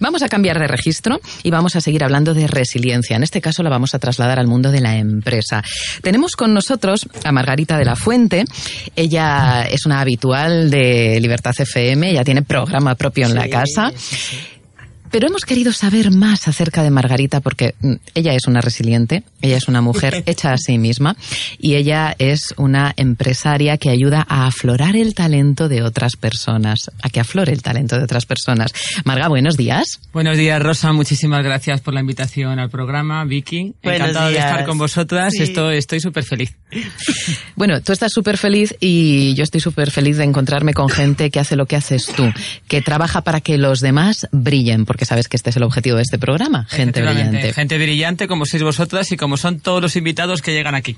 Vamos a cambiar de registro y vamos a seguir hablando de resiliencia. En este caso la vamos a trasladar al mundo de la empresa. Tenemos con nosotros a Margarita de la Fuente. Ella es una habitual de Libertad FM, ella tiene programa propio en la casa. Pero hemos querido saber más acerca de Margarita porque mm, ella es una resiliente, ella es una mujer hecha a sí misma y ella es una empresaria que ayuda a aflorar el talento de otras personas, a que aflore el talento de otras personas. Marga, buenos días. Buenos días, Rosa. Muchísimas gracias por la invitación al programa. Vicky, encantado de estar con vosotras. Esto, estoy súper feliz. Bueno, tú estás súper feliz y yo estoy súper feliz de encontrarme con gente que hace lo que haces tú, que trabaja para que los demás brillen porque sabes que este es el objetivo de este programa, gente brillante. Gente brillante como sois vosotras y como son todos los invitados que llegan aquí.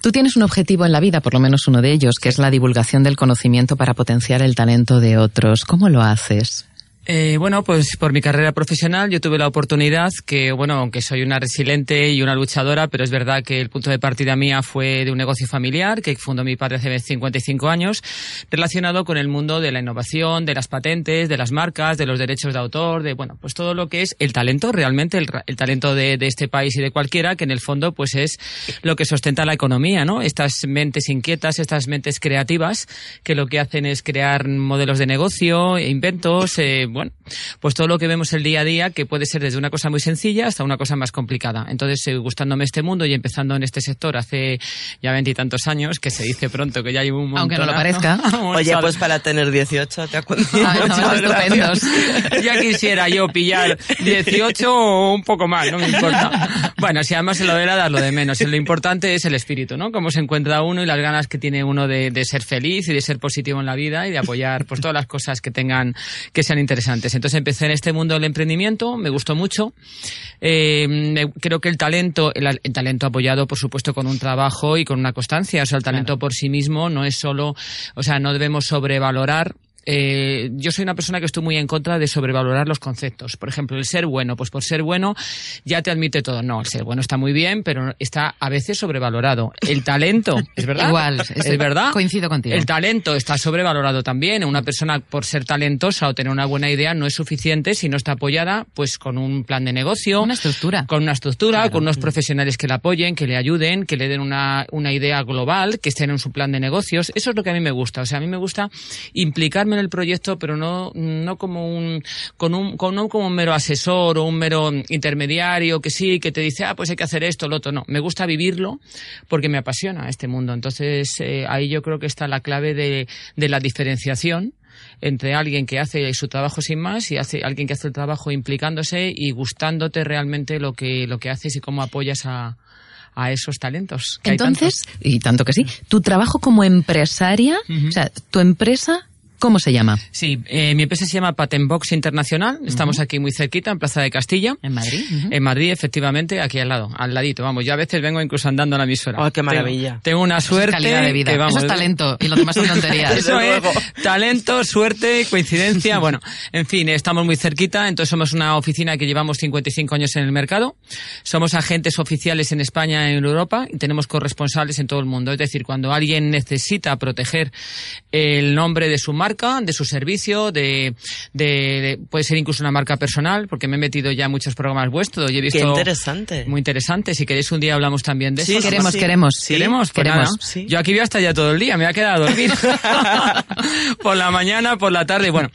Tú tienes un objetivo en la vida, por lo menos uno de ellos, que es la divulgación del conocimiento para potenciar el talento de otros. ¿Cómo lo haces? Eh, bueno, pues por mi carrera profesional yo tuve la oportunidad que, bueno, aunque soy una resiliente y una luchadora, pero es verdad que el punto de partida mía fue de un negocio familiar que fundó mi padre hace 55 años, relacionado con el mundo de la innovación, de las patentes, de las marcas, de los derechos de autor, de, bueno, pues todo lo que es el talento, realmente el, talento de, de, este país y de cualquiera, que en el fondo pues es lo que sustenta la economía, ¿no? Estas mentes inquietas, estas mentes creativas, que lo que hacen es crear modelos de negocio, inventos, eh, bueno, pues todo lo que vemos el día a día, que puede ser desde una cosa muy sencilla hasta una cosa más complicada. Entonces, eh, gustándome este mundo y empezando en este sector hace ya veintitantos años, que se dice pronto que ya hay un montón. Aunque no lo parezca. Oye, pues para tener 18, te acuerdas. ya quisiera yo pillar 18 o un poco más, no me importa. Bueno, si además se lo era dar lo de menos. Lo importante es el espíritu, ¿no? Cómo se encuentra uno y las ganas que tiene uno de, de ser feliz y de ser positivo en la vida y de apoyar pues todas las cosas que tengan, que sean interesantes entonces empecé en este mundo del emprendimiento, me gustó mucho. Eh, creo que el talento, el, talento apoyado, por supuesto, con un trabajo y con una constancia. O sea, el talento por sí mismo no es solo, o sea, no debemos sobrevalorar eh, yo soy una persona que estoy muy en contra de sobrevalorar los conceptos. Por ejemplo, el ser bueno, pues por ser bueno ya te admite todo. No, el ser bueno está muy bien, pero está a veces sobrevalorado. El talento, ¿es verdad? Igual, es, verdad. Coincido contigo. El talento está sobrevalorado también. Una persona por ser talentosa o tener una buena idea no es suficiente si no está apoyada pues con un plan de negocio. Una estructura. Con una estructura, con unos profesionales que la apoyen, que le ayuden, que le den una, una idea global, que estén en su plan de negocios. Eso es lo que a mí me gusta. O sea, a mí me gusta implicarme en el proyecto, pero no, no como un, con un, con, no como un mero asesor o un mero intermediario que sí, que te dice, ah, pues hay que hacer esto, lo otro. No, me gusta vivirlo porque me apasiona este mundo. Entonces, eh, ahí yo creo que está la clave de, de la diferenciación entre alguien que hace su trabajo sin más y hace alguien que hace el trabajo implicándose y gustándote realmente lo que lo que haces y cómo apoyas a, a esos talentos. Entonces, y tanto que sí, tu trabajo como empresaria, o sea, tu empresa ¿Cómo se llama? Sí, eh, mi empresa se llama Patentbox Internacional. Estamos aquí muy cerquita, en Plaza de Castilla. ¿En Madrid? En Madrid, efectivamente, aquí al lado, al ladito. Vamos, yo a veces vengo incluso andando a la emisora. ¡Oh, qué maravilla! Tengo, una suerte. Eso de vida. Eso es talento y lo demás son tonterías. Eso es talento, suerte, coincidencia. Bueno, en fin, estamos muy cerquita. Entonces somos una oficina que llevamos 55 años en el mercado. Somos agentes oficiales en España y en Europa y tenemos corresponsales en todo el mundo. Es decir, cuando alguien necesita proteger el nombre de su marca, de su servicio, de, de, puede ser incluso una marca personal, porque me he metido ya en muchos programas vuestros y he visto... Qué interesante. Muy interesante. Si queréis un día hablamos también de eso. queremos, queremos. ¿Queremos? Pues queremos. Yo aquí voy a estar ya todo el día, me voy a quedar a dormir. por la mañana, por la tarde, bueno.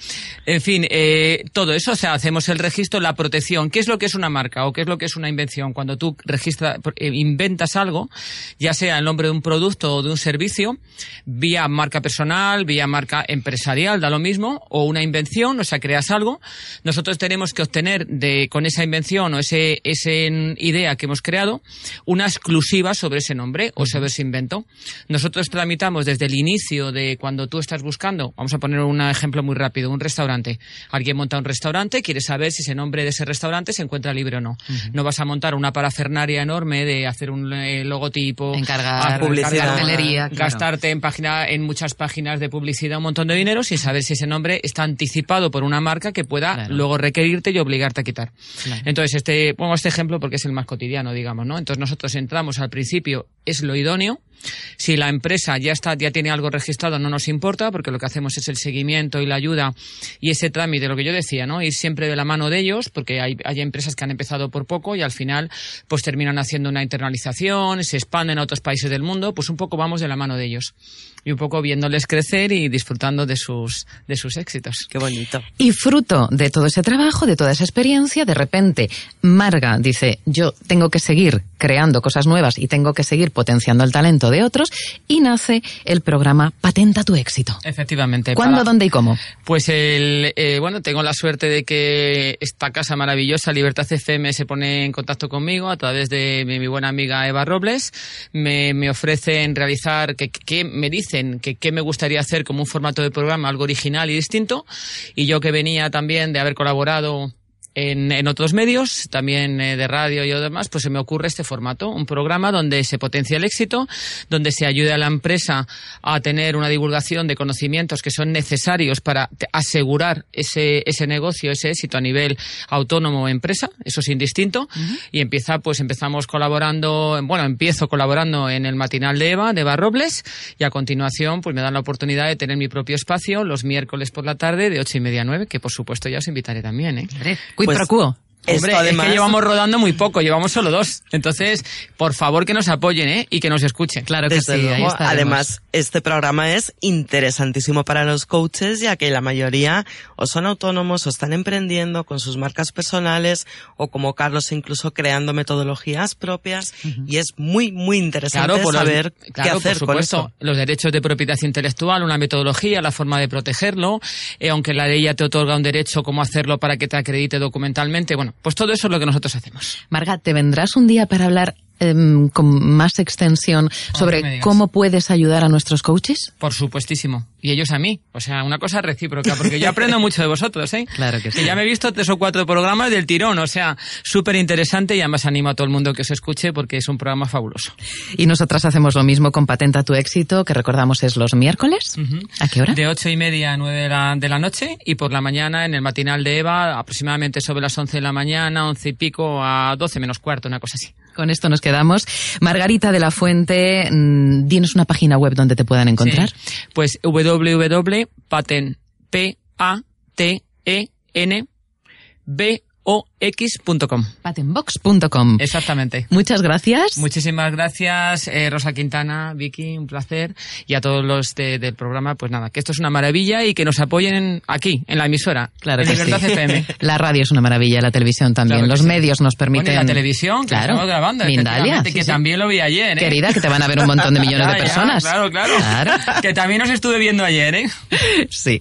En fin, eh, todo eso, o sea, hacemos el registro, la protección. ¿Qué es lo que es una marca o qué es lo que es una invención? Cuando tú registras, eh, inventas algo, ya sea el nombre de un producto o de un servicio, vía marca personal, vía marca empresarial, da lo mismo, o una invención, o sea, creas algo, nosotros tenemos que obtener de, con esa invención o ese, ese idea que hemos creado una exclusiva sobre ese nombre o sobre ese invento. Nosotros tramitamos desde el inicio de cuando tú estás buscando, vamos a poner un ejemplo muy rápido, un restaurante. Alguien monta un restaurante, quiere saber si ese nombre de ese restaurante se encuentra libre o no. No vas a montar una parafernaria enorme de hacer un eh, logotipo, encargar publicidad, gastarte en página, en muchas páginas de publicidad un montón de dinero dinero sin saber si ese nombre está anticipado por una marca que pueda luego requerirte y obligarte a quitar. Entonces, este, pongo este ejemplo porque es el más cotidiano, digamos, ¿no? Entonces nosotros entramos al principio, es lo idóneo, si la empresa ya está, ya tiene algo registrado, no nos importa, porque lo que hacemos es el seguimiento y la ayuda y ese trámite, lo que yo decía, ¿no? Ir siempre de la mano de ellos, porque hay, hay empresas que han empezado por poco y al final, pues terminan haciendo una internalización, se expanden a otros países del mundo, pues un poco vamos de la mano de ellos y un poco viéndoles crecer y disfrutando de sus, de sus éxitos. Qué bonito. Y fruto de todo ese trabajo, de toda esa experiencia, de repente Marga dice, yo tengo que seguir creando cosas nuevas y tengo que seguir potenciando el talento de otros y nace el programa Patenta tu éxito. Efectivamente. ¿Cuándo, dónde y cómo? Pues el, eh, bueno, tengo la suerte de que esta casa maravillosa, Libertad FM, se pone en contacto conmigo a través de mi, buena amiga Eva Robles. Me, me ofrecen realizar, que, que me dice que qué me gustaría hacer como un formato de programa, algo original y distinto. Y yo que venía también de haber colaborado en, en, otros medios, también eh, de radio y demás, pues se me ocurre este formato, un programa donde se potencia el éxito, donde se ayude a la empresa a tener una divulgación de conocimientos que son necesarios para asegurar ese, ese negocio, ese éxito a nivel autónomo o empresa, eso es indistinto, y empieza, pues empezamos colaborando, bueno, empiezo colaborando en el matinal de Eva, de Eva Robles, y a continuación, pues me dan la oportunidad de tener mi propio espacio los miércoles por la tarde de ocho y media a nueve, que por supuesto ya os invitaré también, ¿eh? Depois... procurou? Hombre, además... es que llevamos rodando muy poco, llevamos solo dos. Entonces, por favor que nos apoyen ¿eh? y que nos escuchen. Claro que sí. Ahí además, este programa es interesantísimo para los coaches, ya que la mayoría o son autónomos o están emprendiendo con sus marcas personales o como Carlos incluso creando metodologías propias y es muy, muy interesante saber qué hacer por supuesto, Los derechos de propiedad intelectual, una metodología, la forma de protegerlo, eh, aunque la ley ya te otorga un derecho, cómo hacerlo para que te acredite documentalmente. Bueno, pues todo eso es lo que nosotros hacemos. Marga, ¿te vendrás un día para hablar Em, con más extensión sobre cómo puedes ayudar a nuestros coaches? Por supuestísimo. Y ellos a mí. O sea, una cosa recíproca, porque yo aprendo mucho de vosotros, ¿eh? Claro que sí. Que ya me he visto tres o cuatro programas del tirón, o sea, súper interesante y además animo a todo el mundo que os escuche porque es un programa fabuloso. Y nosotras hacemos lo mismo con Patenta tu éxito, que recordamos es los miércoles. ¿A qué hora? De ocho y media a nueve de la, de la noche y por la mañana en el matinal de Eva, aproximadamente sobre las once de la mañana, once y pico a doce menos cuarto, una cosa así. Con esto nos quedamos. Margarita de la Fuente, mm, dinos una página web donde te puedan encontrar. Pues www.paten, P A T E B ox.com. Patenbox.com. Exactamente. Muchas gracias. Muchísimas gracias, eh, Rosa Quintana, Vicky, un placer. Y a todos los del programa, pues nada, que esto es una maravilla y que nos apoyen aquí, en la emisora. Claro en que Libertad sí. FM. La radio es una maravilla, la televisión también. Claro los sí. medios nos permiten. Bueno, y la televisión, que claro. estamos grabando. Mindalia. que sí, sí. también lo vi ayer, ¿eh? Querida, que te van a ver un montón de millones Ya, de ya, personas. claro, claro, Claro. Que también os estuve viendo ayer, ¿eh? Sí.